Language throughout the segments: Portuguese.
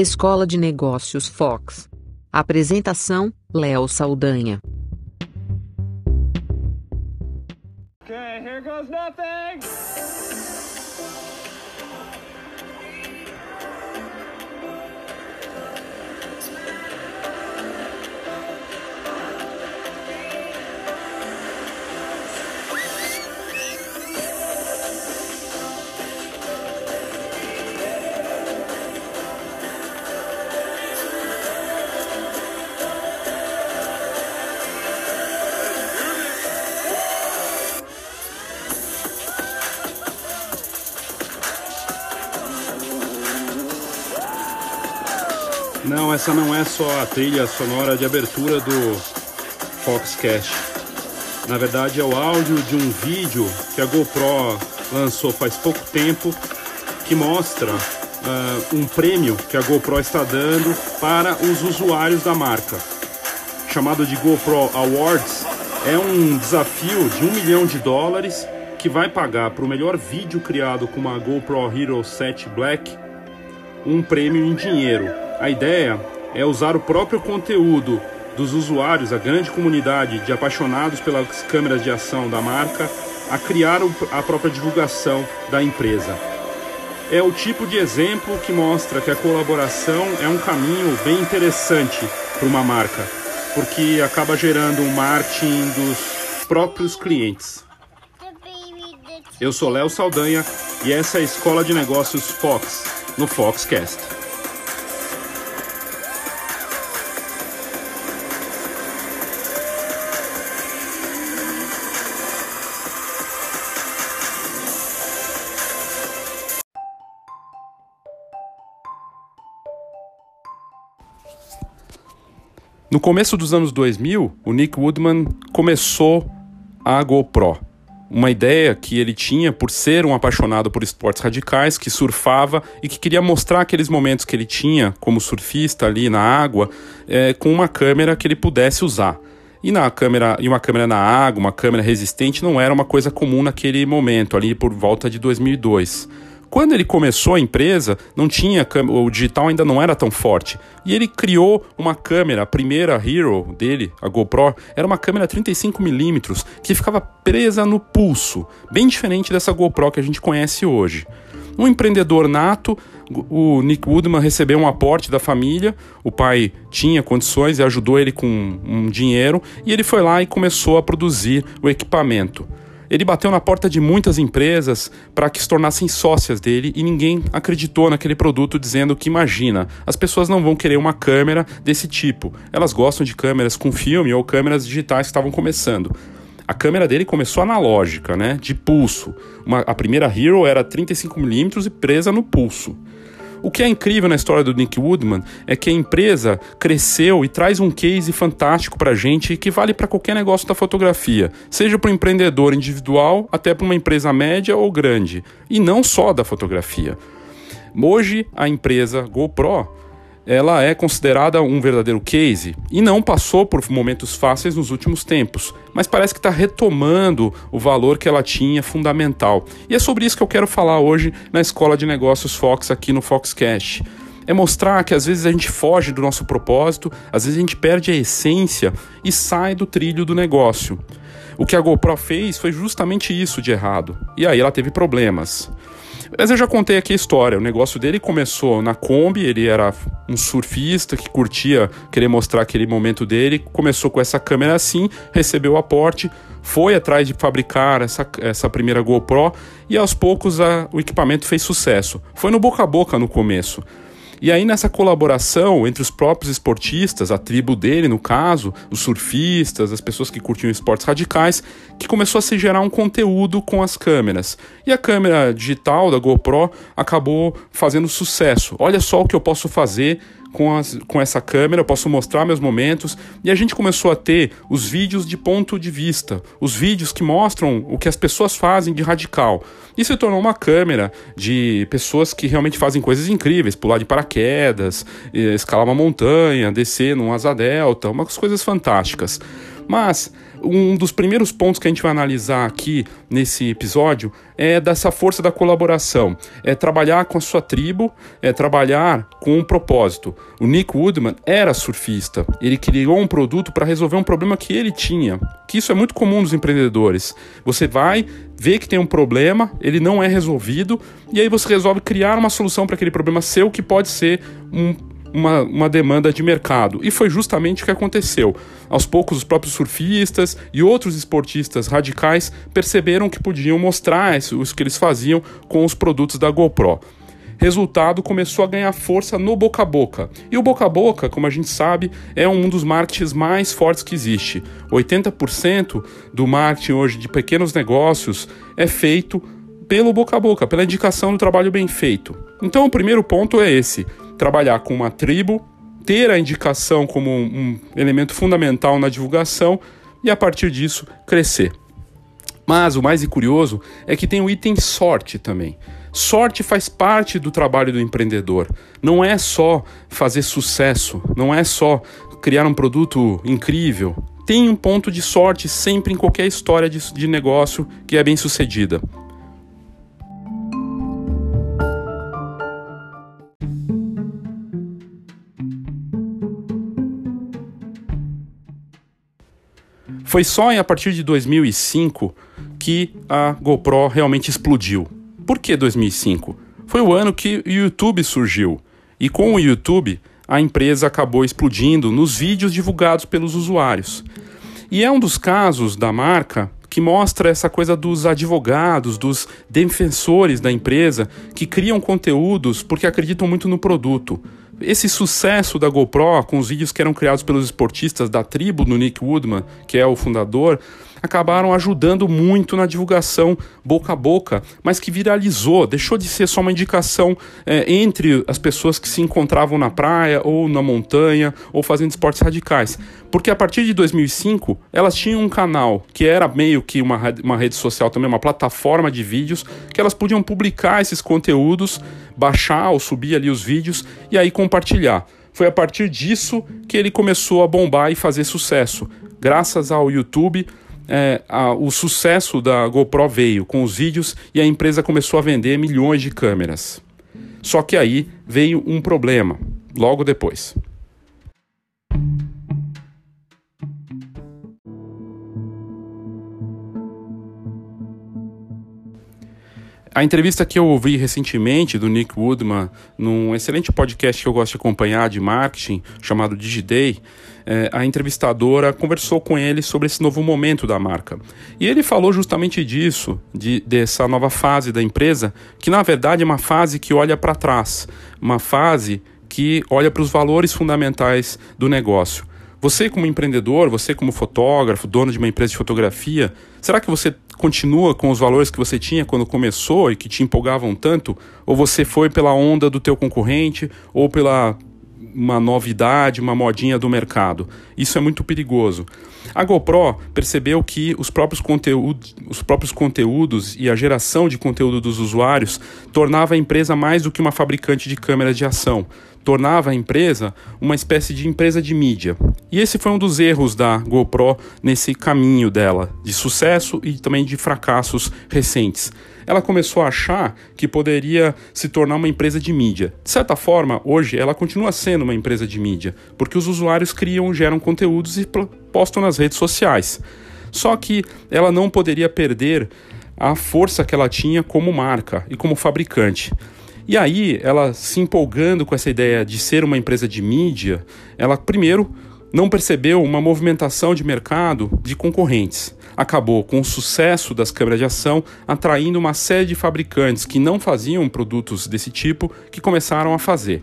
Escola de Negócios Fox. Apresentação: Léo Saldanha. Okay, here goes nothing. Não, essa não é só a trilha sonora de abertura do Foxcast. Na verdade, é o áudio de um vídeo que a GoPro lançou faz pouco tempo que mostra uh, um prêmio que a GoPro está dando para os usuários da marca. Chamado de GoPro Awards, é um desafio de um milhão de dólares que vai pagar para o melhor vídeo criado com uma GoPro Hero 7 Black um prêmio em dinheiro. A ideia é usar o próprio conteúdo dos usuários, a grande comunidade de apaixonados pelas câmeras de ação da marca, a criar a própria divulgação da empresa. É o tipo de exemplo que mostra que a colaboração é um caminho bem interessante para uma marca, porque acaba gerando um marketing dos próprios clientes. Eu sou Léo Saldanha e essa é a Escola de Negócios Fox, no Foxcast. No começo dos anos 2000, o Nick Woodman começou a GoPro. Uma ideia que ele tinha por ser um apaixonado por esportes radicais, que surfava e que queria mostrar aqueles momentos que ele tinha como surfista ali na água, é, com uma câmera que ele pudesse usar. E na câmera, e uma câmera na água, uma câmera resistente, não era uma coisa comum naquele momento, ali por volta de 2002. Quando ele começou a empresa, não tinha o digital ainda não era tão forte. E ele criou uma câmera, a primeira Hero dele, a GoPro, era uma câmera 35mm que ficava presa no pulso, bem diferente dessa GoPro que a gente conhece hoje. Um empreendedor nato, o Nick Woodman recebeu um aporte da família, o pai tinha condições e ajudou ele com um dinheiro, e ele foi lá e começou a produzir o equipamento. Ele bateu na porta de muitas empresas para que se tornassem sócias dele e ninguém acreditou naquele produto, dizendo que imagina, as pessoas não vão querer uma câmera desse tipo. Elas gostam de câmeras com filme ou câmeras digitais que estavam começando. A câmera dele começou analógica, né, de pulso. Uma, a primeira Hero era 35mm e presa no pulso. O que é incrível na história do Nick Woodman é que a empresa cresceu e traz um case fantástico para a gente que vale para qualquer negócio da fotografia, seja para um empreendedor individual até para uma empresa média ou grande, e não só da fotografia. Hoje, a empresa GoPro ela é considerada um verdadeiro case e não passou por momentos fáceis nos últimos tempos, mas parece que está retomando o valor que ela tinha fundamental. E é sobre isso que eu quero falar hoje na Escola de Negócios Fox aqui no Foxcast. É mostrar que às vezes a gente foge do nosso propósito, às vezes a gente perde a essência e sai do trilho do negócio. O que a GoPro fez foi justamente isso de errado. E aí ela teve problemas. Mas eu já contei aqui a história. O negócio dele começou na Kombi, ele era um surfista que curtia querer mostrar aquele momento dele. Começou com essa câmera assim, recebeu o aporte, foi atrás de fabricar essa, essa primeira GoPro e aos poucos a, o equipamento fez sucesso. Foi no boca a boca no começo. E aí, nessa colaboração entre os próprios esportistas, a tribo dele, no caso, os surfistas, as pessoas que curtiam esportes radicais, que começou a se gerar um conteúdo com as câmeras. E a câmera digital da GoPro acabou fazendo sucesso. Olha só o que eu posso fazer com, as, com essa câmera, eu posso mostrar meus momentos. E a gente começou a ter os vídeos de ponto de vista, os vídeos que mostram o que as pessoas fazem de radical. E se tornou uma câmera de pessoas que realmente fazem coisas incríveis, pular de paraquedas, escalar uma montanha, descer num asa delta, umas coisas fantásticas. Mas Um dos primeiros pontos que a gente vai analisar aqui nesse episódio é dessa força da colaboração. É trabalhar com a sua tribo, é trabalhar com um propósito. O Nick Woodman era surfista. Ele criou um produto para resolver um problema que ele tinha. Que isso é muito comum nos empreendedores. Você vai, vê que tem um problema, ele não é resolvido, e aí você resolve criar uma solução para aquele problema seu que pode ser um uma, uma demanda de mercado. E foi justamente o que aconteceu. Aos poucos, os próprios surfistas e outros esportistas radicais perceberam que podiam mostrar isso, isso que eles faziam com os produtos da GoPro resultado começou a ganhar força no boca a boca. E o boca a boca, como a gente sabe, é um dos marketings mais fortes que existe. 80% do marketing hoje de pequenos negócios é feito pelo boca a boca, pela indicação do trabalho bem feito. Então, o primeiro ponto é esse: trabalhar com uma tribo, ter a indicação como um elemento fundamental na divulgação e a partir disso crescer. Mas o mais curioso é que tem o item sorte também. Sorte faz parte do trabalho do empreendedor. Não é só fazer sucesso, não é só criar um produto incrível. Tem um ponto de sorte sempre em qualquer história de, negócio que é bem sucedida. Foi só a partir de 2005 que a GoPro realmente explodiu. Por que 2005? Foi o ano que o YouTube surgiu. E com o YouTube, a empresa acabou explodindo nos vídeos divulgados pelos usuários. E é um dos casos da marca que mostra essa coisa dos advogados, dos defensores da empresa que criam conteúdos porque acreditam muito no produto esse sucesso da GoPro, com os vídeos que eram criados pelos esportistas da tribo do Nick Woodman, que é o fundador, acabaram ajudando muito na divulgação boca a boca, mas que viralizou, deixou de ser só uma indicação é, entre as pessoas que se encontravam na praia ou na montanha ou fazendo esportes radicais. Porque a partir de 2005 elas tinham um canal que era meio que uma, uma rede social também, uma plataforma de vídeos, que elas podiam publicar esses conteúdos, baixar ou subir ali os vídeos e aí compartilhar. Foi a partir disso que ele começou a bombar e fazer sucesso. Graças ao YouTube, é, a, o sucesso da GoPro veio com os vídeos e a empresa começou a vender milhões de câmeras. Só que aí veio um problema, logo depois. A entrevista que eu ouvi recentemente do Nick Woodman, num excelente podcast que eu gosto de acompanhar de marketing, chamado DigiDay, é, a entrevistadora conversou com ele sobre esse novo momento da marca. E ele falou justamente disso, de, dessa nova fase da empresa, que na verdade é uma fase que olha para trás, uma fase que olha para os valores fundamentais do negócio. Você, como empreendedor, você, como fotógrafo, dono de uma empresa de fotografia, será que você continua com os valores que você tinha quando começou e que te empolgavam tanto? Ou você foi pela onda do teu concorrente ou pela uma novidade, uma modinha do mercado. Isso é muito perigoso. A GoPro percebeu que os próprios, conteúdos, os próprios conteúdos e a geração de conteúdo dos usuários tornava a empresa mais do que uma fabricante de câmeras de ação, tornava a empresa uma espécie de empresa de mídia. E esse foi um dos erros da GoPro nesse caminho dela, de sucesso e também de fracassos recentes ela começou a achar que poderia se tornar uma empresa de mídia. De certa forma, hoje ela continua sendo uma empresa de mídia, porque os usuários criam, geram conteúdos e postam nas redes sociais. Só que ela não poderia perder a força que ela tinha como marca e como fabricante. E aí, ela se empolgando com essa ideia de ser uma empresa de mídia, ela primeiro não percebeu uma movimentação de mercado de concorrentes. Acabou com o sucesso das câmeras de ação, atraindo uma série de fabricantes que não faziam produtos desse tipo que começaram a fazer.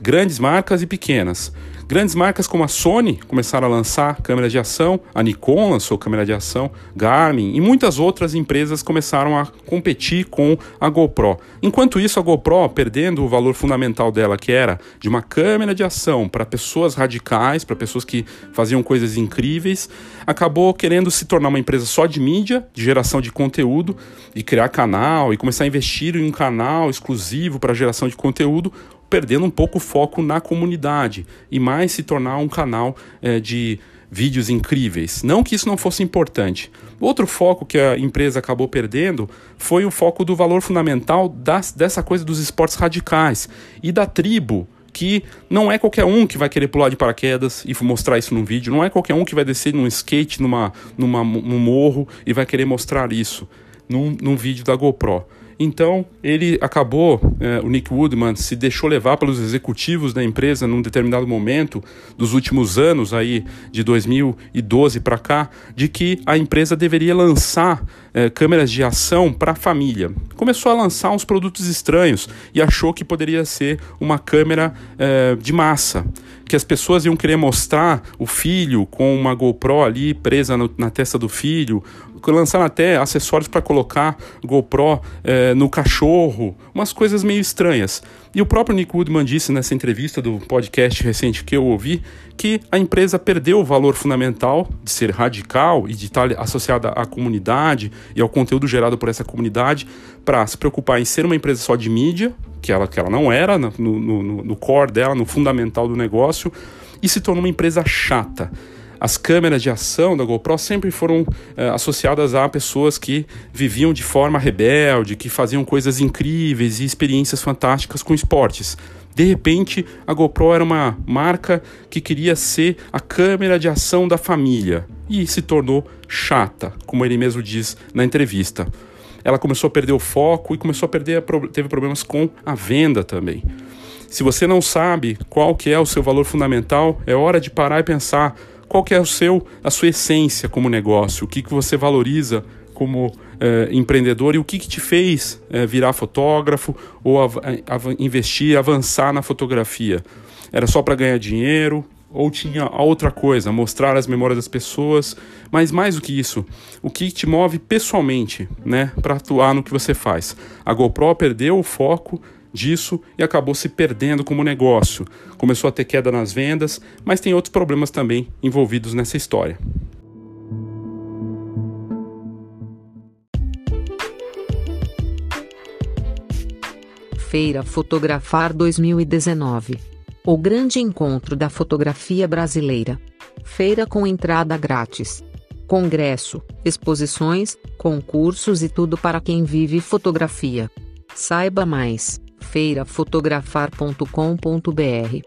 Grandes marcas e pequenas. Grandes marcas como a Sony começaram a lançar câmeras de ação, a Nikon lançou câmera de ação, Garmin e muitas outras empresas começaram a competir com a GoPro. Enquanto isso, a GoPro, perdendo o valor fundamental dela, que era de uma câmera de ação para pessoas radicais, para pessoas que faziam coisas incríveis, acabou querendo se tornar uma empresa só de mídia, de geração de conteúdo, e criar canal e começar a investir em um canal exclusivo para geração de conteúdo, perdendo um pouco o foco na comunidade e mais se tornar um canal é, de vídeos incríveis. Não que isso não fosse importante. Outro foco que a empresa acabou perdendo foi o foco do valor fundamental das, dessa coisa dos esportes radicais e da tribo que não é qualquer um que vai querer pular de paraquedas e mostrar isso num vídeo, não é qualquer um que vai descer num skate numa, numa, num morro e vai querer mostrar isso num, num vídeo da GoPro. Então, ele acabou, é, o Nick Woodman se deixou levar pelos executivos da empresa num determinado momento dos últimos anos, aí de 2012 para cá, de que a empresa deveria lançar é, câmeras de ação para a família. Começou a lançar uns produtos estranhos e achou que poderia ser uma câmera é, de massa que as pessoas iam querer mostrar o filho com uma GoPro ali presa no, na testa do filho, lançaram até acessórios para colocar GoPro é, no cachorro, umas coisas meio estranhas. E o próprio Nick Woodman disse nessa entrevista do podcast recente que eu ouvi que a empresa perdeu o valor fundamental de ser radical e de estar associada à comunidade e ao conteúdo gerado por essa comunidade para se preocupar em ser uma empresa só de mídia, que ela, que ela não era no, no, no core dela, no fundamental do negócio, e se tornou uma empresa chata as câmeras de ação da GoPro sempre foram é, associadas a pessoas que viviam de forma rebelde, que faziam coisas incríveis e experiências fantásticas com esportes. De repente, a GoPro era uma marca que queria ser a câmera de ação da família e se tornou chata, como ele mesmo diz na entrevista. Ela começou a perder o foco e começou a perder, teve problemas com a venda também. Se você não sabe qual que é o seu valor fundamental, é hora de parar e pensar qual que é o seu, a sua essência como negócio, o que, que você valoriza como eh, empreendedor e o que, que te fez eh, virar fotógrafo ou av av investir, avançar na fotografia. Era só para ganhar dinheiro ou tinha outra coisa, mostrar as memórias das pessoas, mas mais do que isso, o que te move pessoalmente, né, para atuar no que você faz. A GoPro perdeu o foco disso e acabou se perdendo como negócio. Começou a ter queda nas vendas, mas tem outros problemas também envolvidos nessa história. Feira Fotografar 2019 O grande encontro da fotografia brasileira. Feira com entrada grátis. Congresso, exposições, concursos e tudo para quem vive fotografia. Saiba mais feirafotografar.com.br.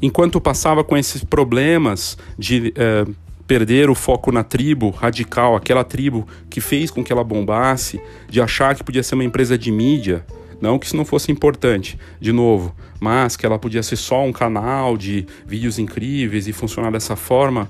Enquanto passava com esses problemas de eh, perder o foco na tribo radical, aquela tribo que fez com que ela bombasse, de achar que podia ser uma empresa de mídia, não que isso não fosse importante, de novo, mas que ela podia ser só um canal de vídeos incríveis e funcionar dessa forma.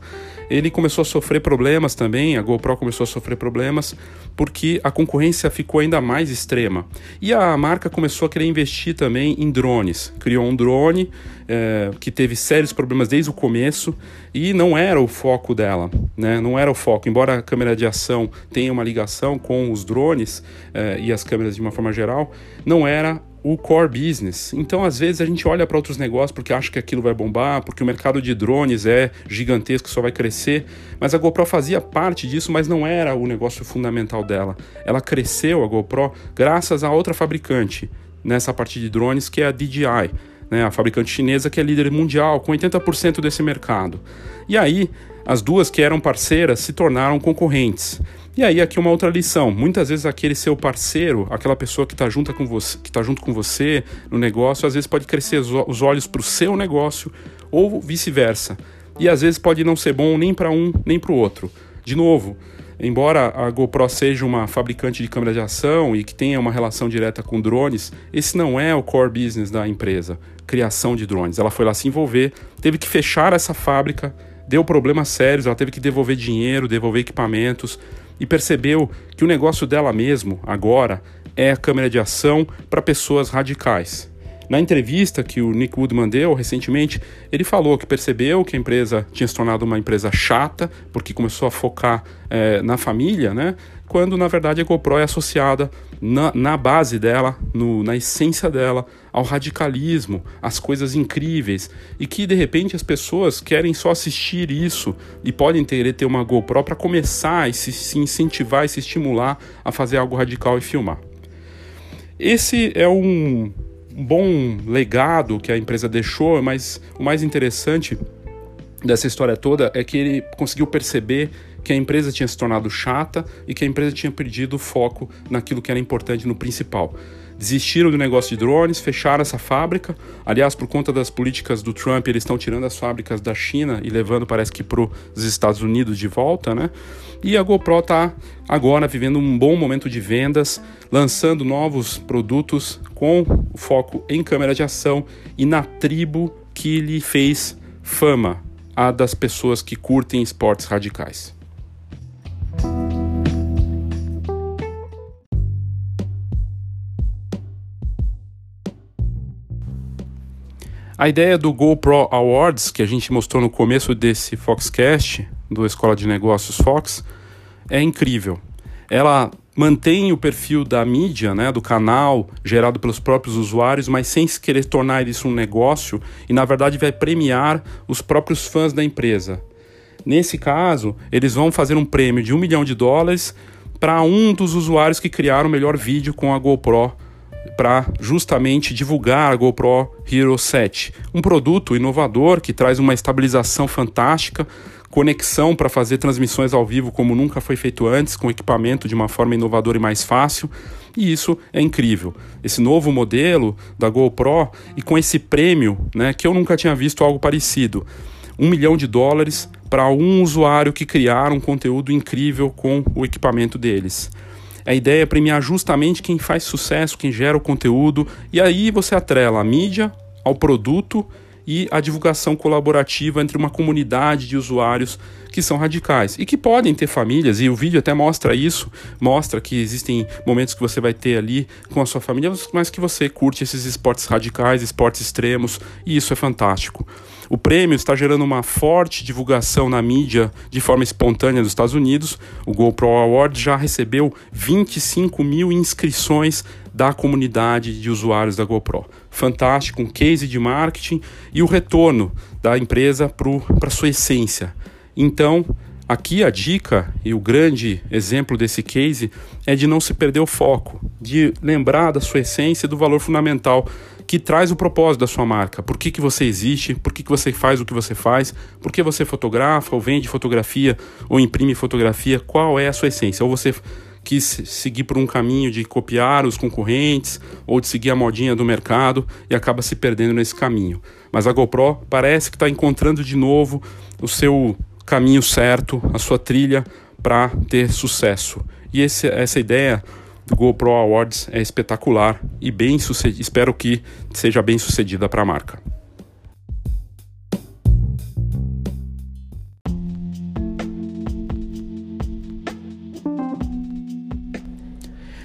Ele começou a sofrer problemas também, a GoPro começou a sofrer problemas porque a concorrência ficou ainda mais extrema. E a marca começou a querer investir também em drones. Criou um drone é, que teve sérios problemas desde o começo e não era o foco dela, né? Não era o foco. Embora a câmera de ação tenha uma ligação com os drones é, e as câmeras de uma forma geral, não era o core business. Então, às vezes, a gente olha para outros negócios porque acha que aquilo vai bombar, porque o mercado de drones é gigantesco, só vai crescer. Mas a GoPro fazia parte disso, mas não era o negócio fundamental dela. Ela cresceu, a GoPro, graças a outra fabricante nessa parte de drones, que é a DJI né, a fabricante chinesa que é líder mundial, com 80% desse mercado. E aí, as duas que eram parceiras se tornaram concorrentes. E aí aqui uma outra lição, muitas vezes aquele seu parceiro, aquela pessoa que está junto com você, que tá junto com você no negócio, às vezes pode crescer os olhos para o seu negócio ou vice-versa. E às vezes pode não ser bom nem para um nem para o outro. De novo, Embora a GoPro seja uma fabricante de câmeras de ação e que tenha uma relação direta com drones, esse não é o core business da empresa, criação de drones. Ela foi lá se envolver, teve que fechar essa fábrica, deu problemas sérios, ela teve que devolver dinheiro, devolver equipamentos e percebeu que o negócio dela mesmo, agora, é a câmera de ação para pessoas radicais. Na entrevista que o Nick Woodman deu recentemente, ele falou que percebeu que a empresa tinha se tornado uma empresa chata, porque começou a focar é, na família, né? Quando na verdade a GoPro é associada na, na base dela, no, na essência dela, ao radicalismo, às coisas incríveis, e que de repente as pessoas querem só assistir isso e podem querer ter uma GoPro para começar e se, se incentivar e se estimular a fazer algo radical e filmar. Esse é um bom legado que a empresa deixou, mas o mais interessante dessa história toda é que ele conseguiu perceber que a empresa tinha se tornado chata e que a empresa tinha perdido o foco naquilo que era importante no principal. Desistiram do negócio de drones, fecharam essa fábrica. Aliás, por conta das políticas do Trump, eles estão tirando as fábricas da China e levando, parece que, para os Estados Unidos de volta, né? E a GoPro está agora vivendo um bom momento de vendas, lançando novos produtos com foco em câmera de ação e na tribo que lhe fez fama, a das pessoas que curtem esportes radicais. A ideia do GoPro Awards, que a gente mostrou no começo desse Foxcast, do Escola de Negócios Fox, é incrível. Ela mantém o perfil da mídia, né, do canal, gerado pelos próprios usuários, mas sem querer tornar isso um negócio e, na verdade, vai premiar os próprios fãs da empresa. Nesse caso, eles vão fazer um prêmio de um milhão de dólares para um dos usuários que criaram o melhor vídeo com a GoPro para justamente divulgar a GoPro Hero 7, um produto inovador que traz uma estabilização fantástica, conexão para fazer transmissões ao vivo como nunca foi feito antes, com equipamento de uma forma inovadora e mais fácil. E isso é incrível. Esse novo modelo da GoPro e com esse prêmio, né, que eu nunca tinha visto algo parecido. Um milhão de dólares para um usuário que criar um conteúdo incrível com o equipamento deles. A ideia é premiar justamente quem faz sucesso, quem gera o conteúdo, e aí você atrela a mídia ao produto e a divulgação colaborativa entre uma comunidade de usuários que são radicais e que podem ter famílias, e o vídeo até mostra isso, mostra que existem momentos que você vai ter ali com a sua família, mas que você curte esses esportes radicais, esportes extremos, e isso é fantástico. O prêmio está gerando uma forte divulgação na mídia de forma espontânea nos Estados Unidos. O GoPro Award já recebeu 25 mil inscrições da comunidade de usuários da GoPro. Fantástico, um case de marketing e o retorno da empresa para sua essência. Então, aqui a dica e o grande exemplo desse case é de não se perder o foco, de lembrar da sua essência e do valor fundamental que traz o propósito da sua marca. Por que, que você existe, por que, que você faz o que você faz, por que você fotografa ou vende fotografia ou imprime fotografia, qual é a sua essência. Ou você quis seguir por um caminho de copiar os concorrentes ou de seguir a modinha do mercado e acaba se perdendo nesse caminho. Mas a GoPro parece que está encontrando de novo o seu caminho certo, a sua trilha para ter sucesso. E esse, essa ideia do GoPro Awards é espetacular e bem. Espero que seja bem sucedida para a marca.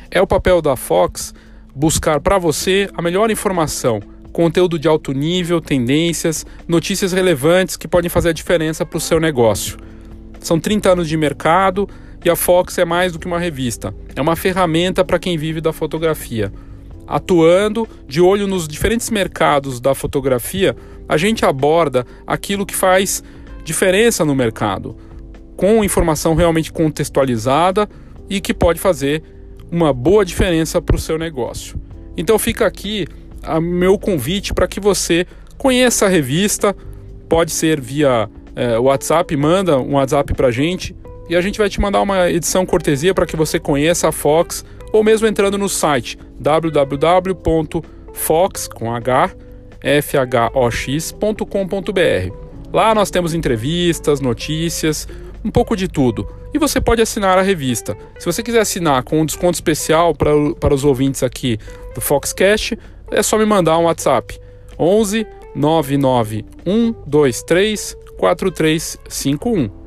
É o papel da Fox buscar para você a melhor informação, conteúdo de alto nível, tendências, notícias relevantes que podem fazer a diferença para o seu negócio. São 30 anos de mercado a Fox é mais do que uma revista, é uma ferramenta para quem vive da fotografia. Atuando de olho nos diferentes mercados da fotografia, a gente aborda aquilo que faz diferença no mercado, com informação realmente contextualizada e que pode fazer uma boa diferença para o seu negócio. Então fica aqui o meu convite para que você conheça a revista, pode ser via é, WhatsApp, manda um WhatsApp para a gente e a gente vai te mandar uma edição cortesia para que você conheça a Fox ou mesmo entrando no site www.fox com h fhox.com.br. Lá nós temos entrevistas, notícias, um pouco de tudo. E você pode assinar a revista. Se você quiser assinar com um desconto especial para, para os ouvintes aqui do Foxcast, é só me mandar um WhatsApp. 11 99 123 4351.